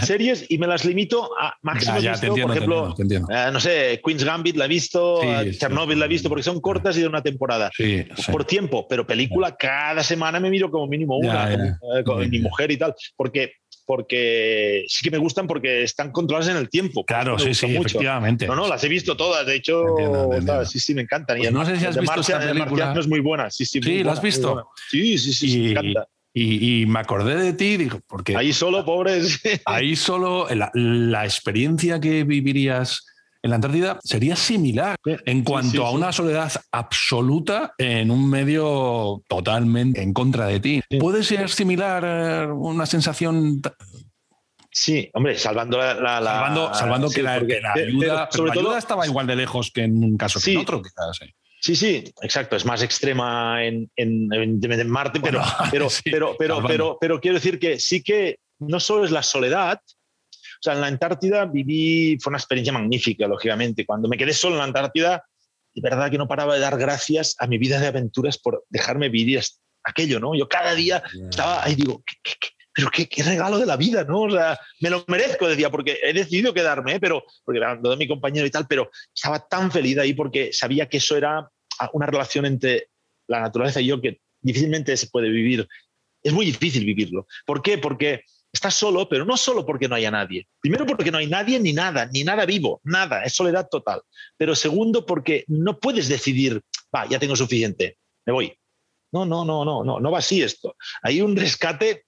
series, y me las limito a máximo por ejemplo, eh, no sé, Queen's Gambit la he visto, Chernobyl la he visto, porque son cortas y de una temporada. por tiempo, pero película cada semana me miro como mínimo una, eh, con, mi mujer y tal, porque porque sí que me gustan porque están controladas en el tiempo. Claro, sí, sí, efectivamente. No, no, las he visto todas. De hecho, sí, sí, me encantan. Pues no sé si has visto esta película. es muy buena. Sí, sí, sí ¿la has visto? Sí, sí, sí, me encanta. Y, me acordé de ti, digo, porque... Ahí solo, pobres. Ahí solo, la, experiencia que vivirías en la Antártida sería similar en cuanto a una soledad absoluta en un medio totalmente en contra de ti. ¿Puede ser similar eh, una sensación Sí, hombre, salvando la. salvando, que, la, ayuda, sobre todo, estaba igual de lejos que en un caso que en otro, quizás. Sí, sí, exacto. Es más extrema en, Marte, pero, pero, pero, pero, pero, pero, quiero decir que sí que no solo es la soledad. O sea, en la Antártida viví, fue una experiencia magnífica, lógicamente. Cuando me quedé solo en la Antártida, de verdad que no paraba de dar gracias a mi vida de aventuras por dejarme vivir aquello, ¿no? Yo cada día estaba ahí, digo, ¿qué, pero qué, regalo de la vida, ¿no? O sea, me lo merezco, decía, porque he decidido quedarme, ¿eh? pero, porque era de mi compañero y tal, pero estaba tan feliz ahí porque sabía que eso era una relación entre la naturaleza y yo que difícilmente se puede vivir. Es muy difícil vivirlo. ¿Por qué? Porque estás solo, pero no solo porque no haya nadie. Primero porque no hay nadie ni nada, ni nada vivo, nada, es soledad total. Pero segundo porque no puedes decidir, va, ya tengo suficiente, me voy. No, no, no, no, no, no va así esto. Hay un rescate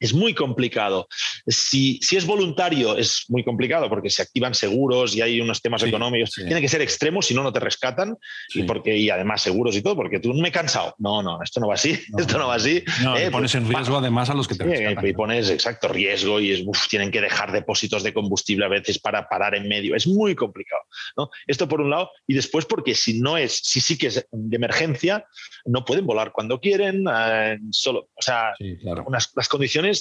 es muy complicado. Si, si, es voluntario, es muy complicado porque se activan seguros y hay unos temas económicos. Tiene que ser extremo, si no, no te rescatan. Y, porque, y además seguros y todo, porque tú me he cansado. No, no, esto no va así. esto no va así. Eh, pones pues, en riesgo además a los que te rescatan. Y pones, exacto, riesgo y tienen que dejar depósitos de combustible a veces para parar en medio. Es muy complicado. ¿no? Esto por un lado. Y después porque si no es, si sí que es de emergencia, no pueden volar cuando quieren. Eh, solo, o sea, unas, las condiciones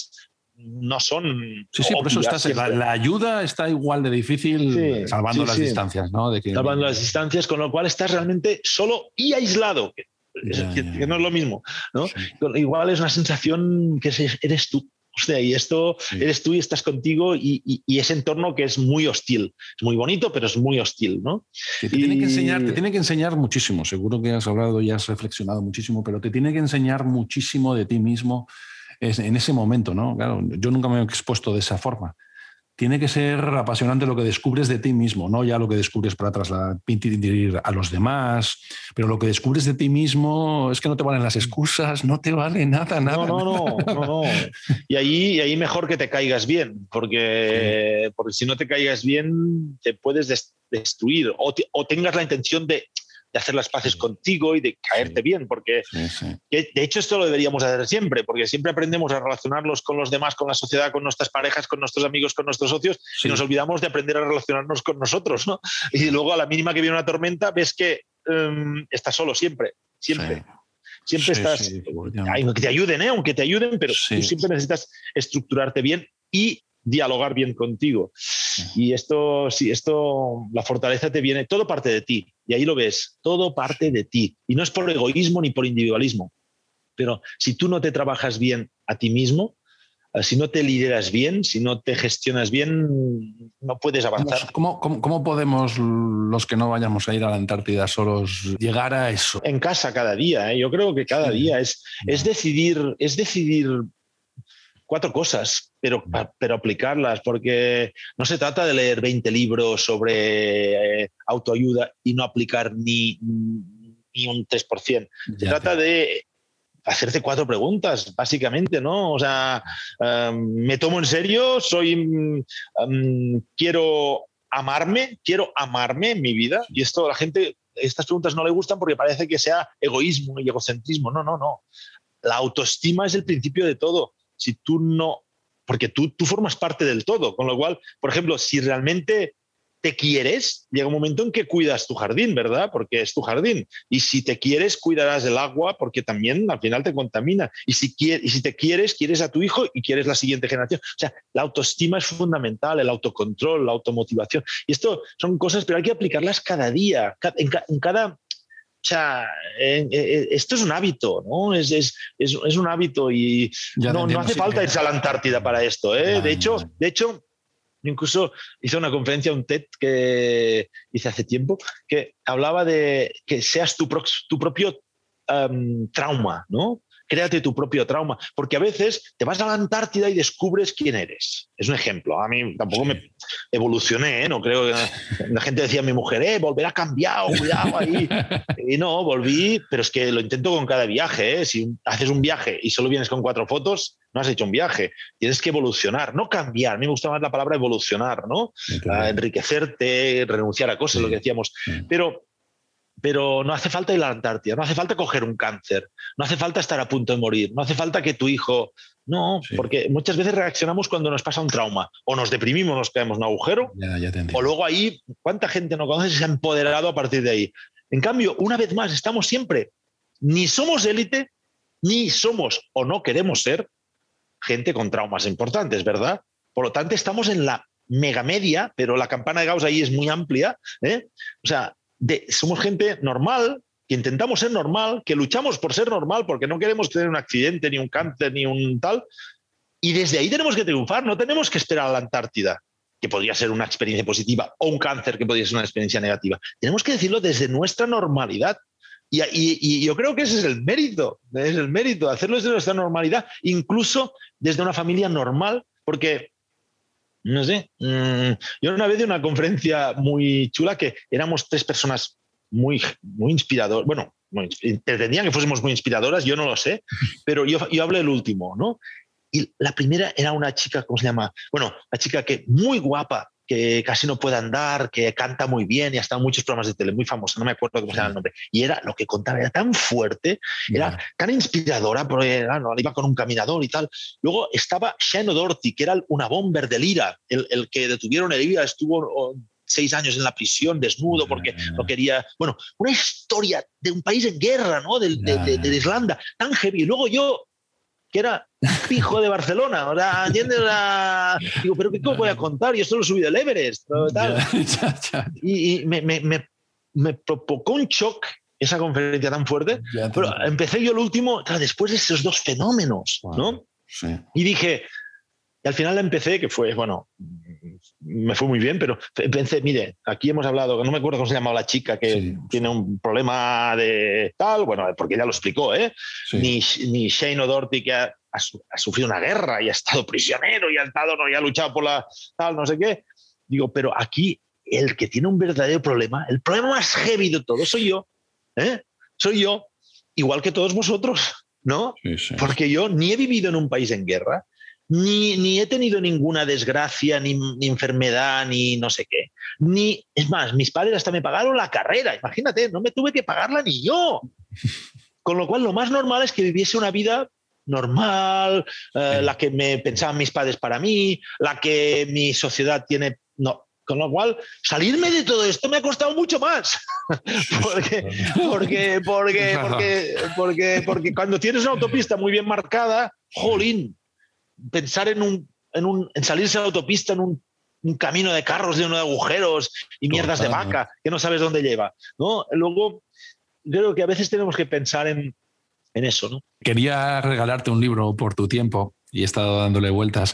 no son. Sí, sí, por eso la, ayuda está igual de difícil salvando las distancias, ¿no? Salvando las distancias, con lo cual estás realmente solo y aislado, que, no es lo mismo, ¿no? Igual es una sensación que eres tú. O sea, y esto eres tú y estás contigo y, ese entorno que es muy hostil. Es muy bonito, pero es muy hostil, ¿no? te, tiene que enseñar, te tiene que enseñar muchísimo. Seguro que has hablado y has reflexionado muchísimo, pero te tiene que enseñar muchísimo de ti mismo en ese momento, ¿no? Claro, yo nunca me he expuesto de esa forma. Tiene que ser apasionante lo que descubres de ti mismo, no ya lo que descubres para trasladar a los demás, pero lo que descubres de ti mismo es que no te valen las excusas, no te vale nada, nada. No, no, no, no, Y ahí, ahí mejor que te caigas bien, porque, porque si no te caigas bien te puedes destruir o, o tengas la intención de de hacer las paces contigo y de caerte bien, porque de hecho esto lo deberíamos hacer siempre, porque siempre aprendemos a relacionarnos con los demás, con la sociedad, con nuestras parejas, con nuestros amigos, con nuestros socios, y nos olvidamos de aprender a relacionarnos con nosotros, ¿no? Y luego a la mínima que viene una tormenta ves que em, estás solo siempre, siempre. Siempre estás, que te ayuden, ¿eh? aunque te ayuden, pero tú siempre necesitas estructurarte bien y dialogar bien contigo. Y esto, sí, esto, la fortaleza te viene, todo parte de ti. Y ahí lo ves, todo parte de ti. Y no es por egoísmo ni por individualismo. Pero si tú no te trabajas bien a ti mismo, eh, si no te lideras bien, si no te gestionas bien, no puedes avanzar. ¿Cómo, cómo, podemos los que no vayamos a ir a la Antártida solos llegar a eso? En casa cada día, ¿eh? yo creo que cada día es, es, decidir, es decidir cuatro cosas, pero, pero aplicarlas, porque no se trata de leer 20 libros sobre eh, autoayuda y no aplicar ni, ni un 3%. se trata de hacerte cuatro preguntas, básicamente, ¿no? O sea, em, me tomo en serio, soy, em, quiero amarme, quiero amarme en mi vida, y esto a la gente, estas preguntas no le gustan porque parece que sea egoísmo y egocentrismo. No, no, no. La autoestima es el principio de todo si tú no, porque tú, tú formas parte del todo, con lo cual, por ejemplo, si realmente te quieres, llega un momento en que cuidas tu jardín, ¿verdad? Porque es tu jardín. Y si te quieres, cuidarás del agua porque también al final te contamina. Y si, y si te quieres, quieres a tu hijo y quieres la siguiente generación. O sea, la autoestima es fundamental, el autocontrol, la automotivación. Y esto son cosas, pero hay que aplicarlas cada día, en cada o sea, esto es un hábito, ¿no? Es, es, es, un hábito y no, no, hace falta irse a la Antártida para esto. ¿eh? de, hecho, de hecho, incluso hice una conferencia, un TED que hice hace tiempo, que hablaba de que seas tu, tu propio trauma, ¿no? Créate tu propio trauma, porque a veces te vas a la Antártida y descubres quién eres. Es un ejemplo. A mí tampoco me evolucioné, ¿eh? no creo que la gente decía a mi mujer, eh, volverá cambiado, cuidado ahí. Y no, volví, pero es que lo intento con cada viaje. ¿eh? Si haces un viaje y solo vienes con cuatro fotos, no has hecho un viaje. Tienes que evolucionar, no cambiar. A mí me gusta más la palabra evolucionar, ¿no? enriquecerte, renunciar a cosas, lo que decíamos. Pero pero no hace falta ir a la Antártida, no hace falta coger un cáncer, no hace falta estar a punto de morir, no hace falta que tu hijo... No, porque muchas veces reaccionamos cuando nos pasa un trauma, o nos deprimimos, nos caemos en un agujero, o luego ahí, ¿cuánta gente no conoce y se ha empoderado a partir de ahí? En cambio, una vez más, estamos siempre, ni somos élite, ni somos o no queremos ser gente con traumas importantes, ¿verdad? Por lo tanto, estamos en la mega media, pero la campana de Gauss ahí es muy amplia. ¿eh? O sea, somos gente normal, que intentamos ser normal, que luchamos por ser normal porque no queremos tener un accidente, ni un cáncer, ni un tal. Y desde ahí tenemos que triunfar, no tenemos que esperar a la Antártida, que podría ser una experiencia positiva, o un cáncer, que podría ser una experiencia negativa. Tenemos que decirlo desde nuestra normalidad. Y, y, yo creo que ese es el mérito, es el mérito, hacerlo desde nuestra normalidad, incluso desde una familia normal, porque no sé. Mm, yo una vez de una conferencia muy chula que éramos tres personas muy, muy inspiradoras. Bueno, pretendían que fuésemos muy inspiradoras, yo no lo sé, pero yo, yo hablé el último, ¿no? Y la primera era una chica, ¿cómo se llama? Bueno, la chica que muy guapa, que casi no puede andar, que canta muy bien y ha estado en muchos programas de tele, muy famoso, no me acuerdo cómo se llama el nombre. Y era lo que contaba, era tan fuerte, era tan inspiradora, porque no, iba con un caminador y tal. Luego estaba Shane O'Doherty, que era una bomber del IRA, el, el que detuvieron el IRA, estuvo seis años en la prisión desnudo porque no quería. Bueno, una historia de un país en guerra, ¿no? De, de, de, Irlanda, tan heavy. Y luego yo que era hijo de Barcelona. O sea, ¿entiendes? Digo, ¿pero qué voy a contar? Yo solo subí del Everest. Y, me, me, me, provocó un shock esa conferencia tan fuerte. Pero empecé yo el último, después de esos dos fenómenos, ¿no? Sí. Y dije, y al final la empecé, que fue, bueno, me fue muy bien, pero pensé, mire, aquí hemos hablado, no me acuerdo cómo se llamaba la chica que tiene un problema de tal, bueno, porque ya lo explicó, ¿eh? Ni, ni, Shane O'Doherty que ha, sufrido una guerra y ha estado prisionero y ha estado, no, y ha luchado por la tal, no sé qué. Digo, pero aquí el que tiene un verdadero problema, el problema más heavy de todo soy yo, ¿eh? Soy yo, igual que todos vosotros, ¿no? Porque yo ni he vivido en un país en guerra, ni, he tenido ninguna desgracia, ni, enfermedad, ni no sé qué. Ni, es más, mis padres hasta me pagaron la carrera, imagínate, no me tuve que pagarla ni yo. Con lo cual, lo más normal es que viviese una vida normal, eh, la que me pensaban mis padres para mí, la que mi sociedad tiene. No. Con lo cual, salirme de todo esto me ha costado mucho más. porque, porque, porque, porque, porque, porque cuando tienes una autopista muy bien marcada, jolín, pensar en, un, en, un, en salirse a la autopista en un, camino de carros lleno de agujeros y mierdas de vaca que no sabes dónde lleva. ¿no? Luego, creo que a veces tenemos que pensar en, en eso. ¿no? Quería regalarte un libro por tu tiempo y he estado dándole vueltas.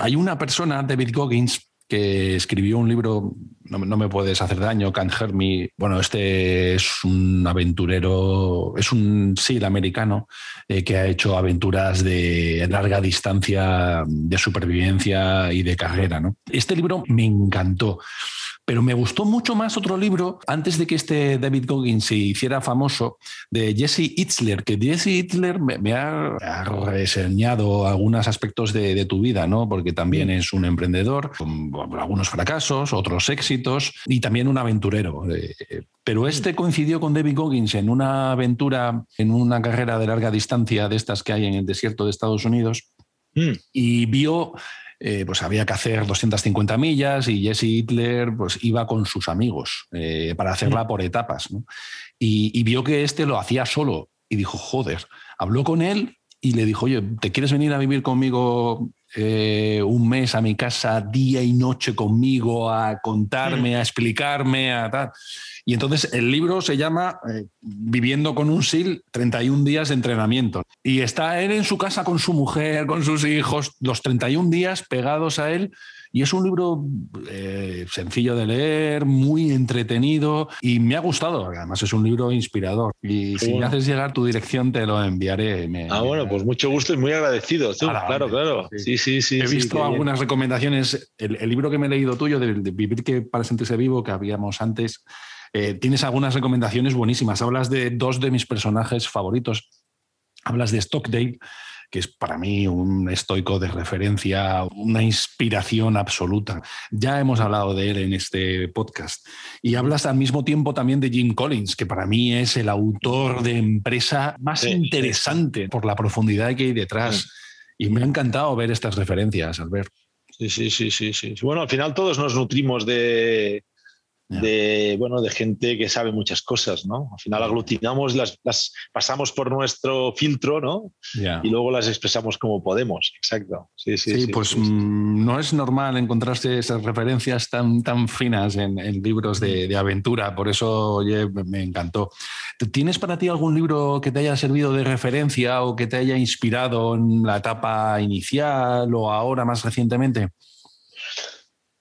Hay una persona, David Goggins, que escribió un libro, no, me puedes hacer daño, Can't Hurt Me. Bueno, este es un aventurero, es un sí, americano, eh, que ha hecho aventuras de larga distancia, de supervivencia y de carrera. ¿no? Este libro me encantó. Pero me gustó mucho más otro libro, antes de que este David Goggins se hiciera famoso, de Jesse Itzler, que Jesse Itzler me, ha, reseñado algunos aspectos de, tu vida, ¿no? Porque también es un emprendedor, con algunos fracasos, otros éxitos, y también un aventurero. Eh, pero este coincidió con David Goggins en una aventura, en una carrera de larga distancia de estas que hay en el desierto de Estados Unidos, mm. y vio eh, pues había que hacer 250 millas y Jesse Hitler pues iba con sus amigos eh, para hacerla por etapas. Y, vio que este lo hacía solo y dijo, joder, habló con él y le dijo, oye, ¿te quieres venir a vivir conmigo eh, un mes a mi casa, día y noche conmigo, a contarme, a explicarme, a tal? Y entonces el libro se llama eh, Viviendo con un SIL, 31 días de entrenamiento. Y está él en su casa con su mujer, con sus hijos, los 31 días pegados a él. Y es un libro eh, sencillo de leer, muy entretenido y me ha gustado. Además es un libro inspirador. Y si me haces llegar tu dirección te lo enviaré. ah, bueno, pues mucho gusto y muy agradecido. claro, claro. Sí, sí, sí. He visto algunas recomendaciones. El, libro que me he leído tuyo, de, de Vivir que para sentirse vivo, que habíamos antes, eh, tienes algunas recomendaciones buenísimas. Hablas de dos de mis personajes favoritos. Hablas de Stockdale, que es para mí un estoico de referencia, una inspiración absoluta. Ya hemos hablado de él en este podcast. Y hablas al mismo tiempo también de Jim Collins, que para mí es el autor de empresa más interesante por la profundidad que hay detrás. Y me ha encantado ver estas referencias, Albert. Sí, sí, sí, sí, sí. Bueno, al final todos nos nutrimos de, de, bueno, de gente que sabe muchas cosas, ¿no? Al final aglutinamos, las, las pasamos por nuestro filtro, ¿no? Y luego las expresamos como podemos, exacto. Sí, sí, sí, pues mm, no es normal encontrarse esas referencias tan, tan finas en, libros de, de, aventura, por eso oye, me encantó. ¿Tienes para ti algún libro que te haya servido de referencia o que te haya inspirado en la etapa inicial o ahora más recientemente?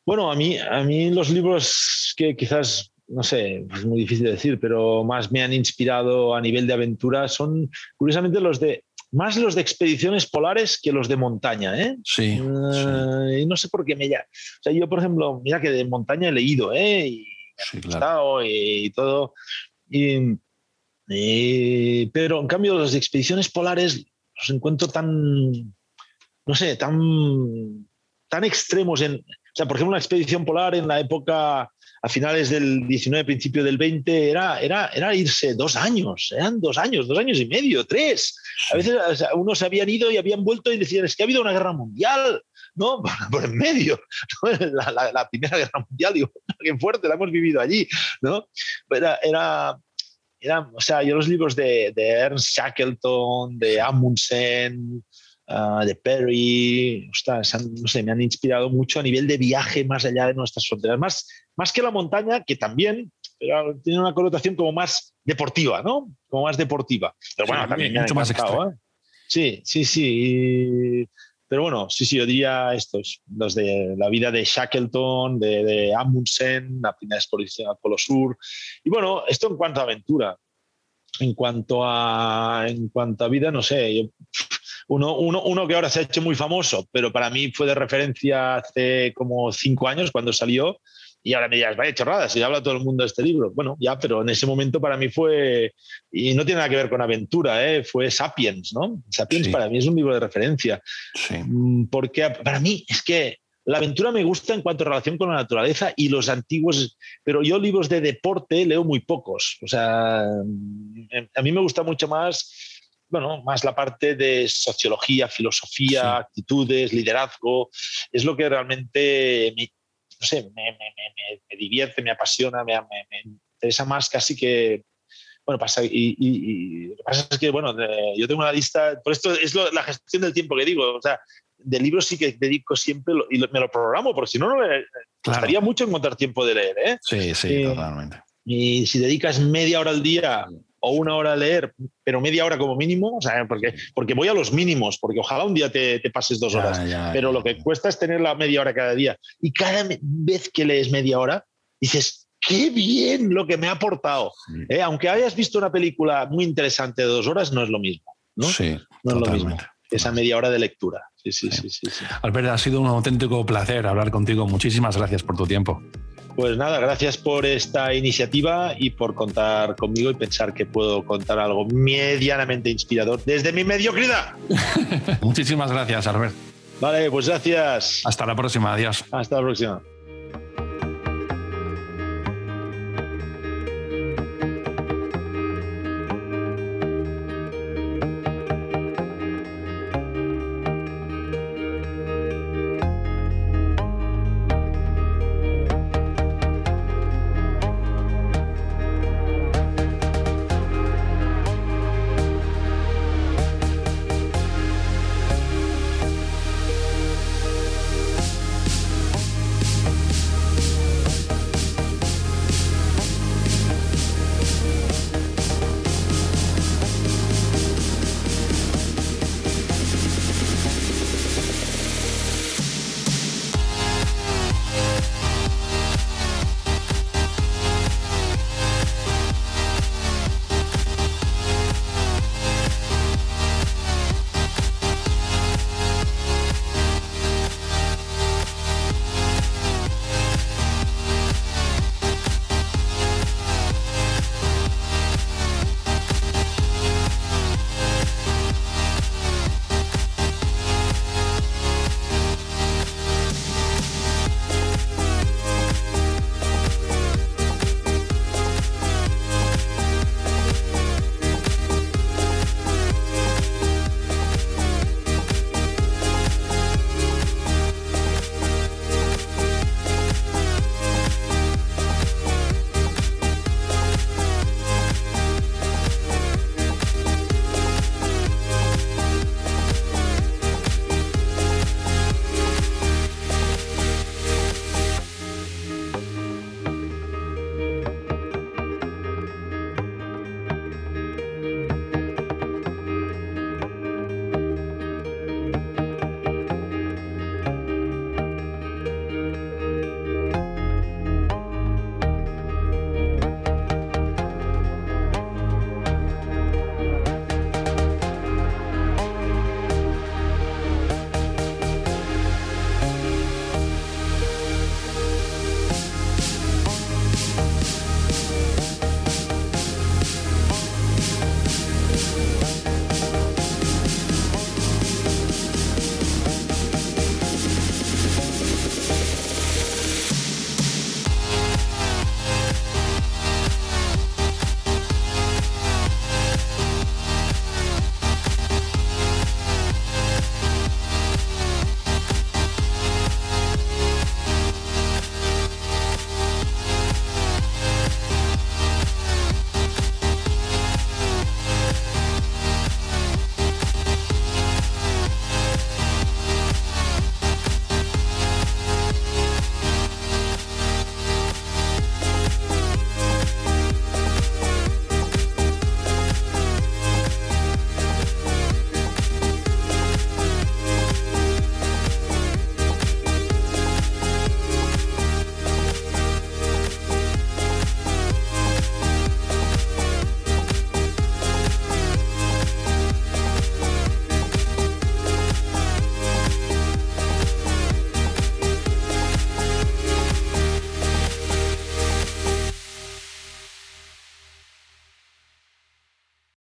Bueno, a mí, a mí los libros que quizás, no sé, es muy difícil de decir, pero más me han inspirado a nivel de aventura son curiosamente los de, más los de expediciones polares que los de montaña, ¿eh? Sí. Y no sé por qué me ya. O sea, yo, por ejemplo, mira que de montaña he leído, ¿eh? Y me gustado y, todo. pero en cambio, los de expediciones polares los encuentro tan, no sé, tan, tan extremos en, sea, por ejemplo, una expedición polar en la época, a finales del 19, principio del 20, era, era, era irse dos años, eran dos años, dos años y medio, tres. A veces unos habían ido y habían vuelto y decían, es que ha habido una guerra mundial, ¿no? Por en medio, la, Primera Guerra Mundial, digo, qué fuerte, la hemos vivido allí, ¿no? Era, era, era, o sea, yo los libros de, de Ernst Shackleton, de Amundsen, Ah, de Perry, no sé, me han inspirado mucho a nivel de viaje más allá de nuestras fronteras, más, más que la montaña, que también tiene una connotación como más deportiva, ¿no? Como más deportiva. Pero bueno, también mucho más ¿eh? Sí, sí, sí. pero bueno, sí, sí, yo diría estos, los de la vida de Shackleton, de, de Amundsen, la primera exposición al Polo Sur. Y bueno, esto en cuanto a aventura. En cuanto a, en cuanto a vida, no sé, yo, uno, uno, uno, que ahora se ha hecho muy famoso, pero para mí fue de referencia hace como cinco años cuando salió. Y ahora me dirás, vaya chorradas, y habla todo el mundo de este libro. Bueno, ya, pero en ese momento para mí fue, y no tiene nada que ver con aventura, ¿eh? fue Sapiens, ¿no? Sapiens para mí es un libro de referencia. Mm, porque para mí es que la aventura me gusta en cuanto a relación con la naturaleza y los antiguos, pero yo libros de deporte leo muy pocos. O sea, mm, a mí me gusta mucho más bueno, más la parte de sociología, filosofía, actitudes, liderazgo, es lo que realmente me, no sé, me, divierte, me apasiona, me, interesa más casi que, bueno, pasa, y, lo que pasa es que, bueno, yo tengo una lista, por esto es la gestión del tiempo que digo, o sea, de libros sí que dedico siempre y me lo programo, porque si no, no me costaría mucho encontrar tiempo de leer. ¿eh? Sí, sí, totalmente. Y si dedicas media hora al día o una hora a leer, pero media hora como mínimo, o sea, porque, porque voy a los mínimos, porque ojalá un día te, pases dos horas, pero lo que cuesta es tener la media hora cada día. Y cada vez que lees media hora, dices, qué bien lo que me ha aportado. ¿eh? Aunque hayas visto una película muy interesante de dos horas, no es lo mismo. ¿no? Sí, no es lo mismo. Esa media hora de lectura. Sí, sí, sí. sí, sí. Albert, ha sido un auténtico placer hablar contigo. Muchísimas gracias por tu tiempo. Pues nada, gracias por esta iniciativa y por contar conmigo y pensar que puedo contar algo medianamente inspirador desde mi mediocridad. Muchísimas gracias, Albert. Vale, pues gracias. Hasta la próxima, adiós. Hasta la próxima.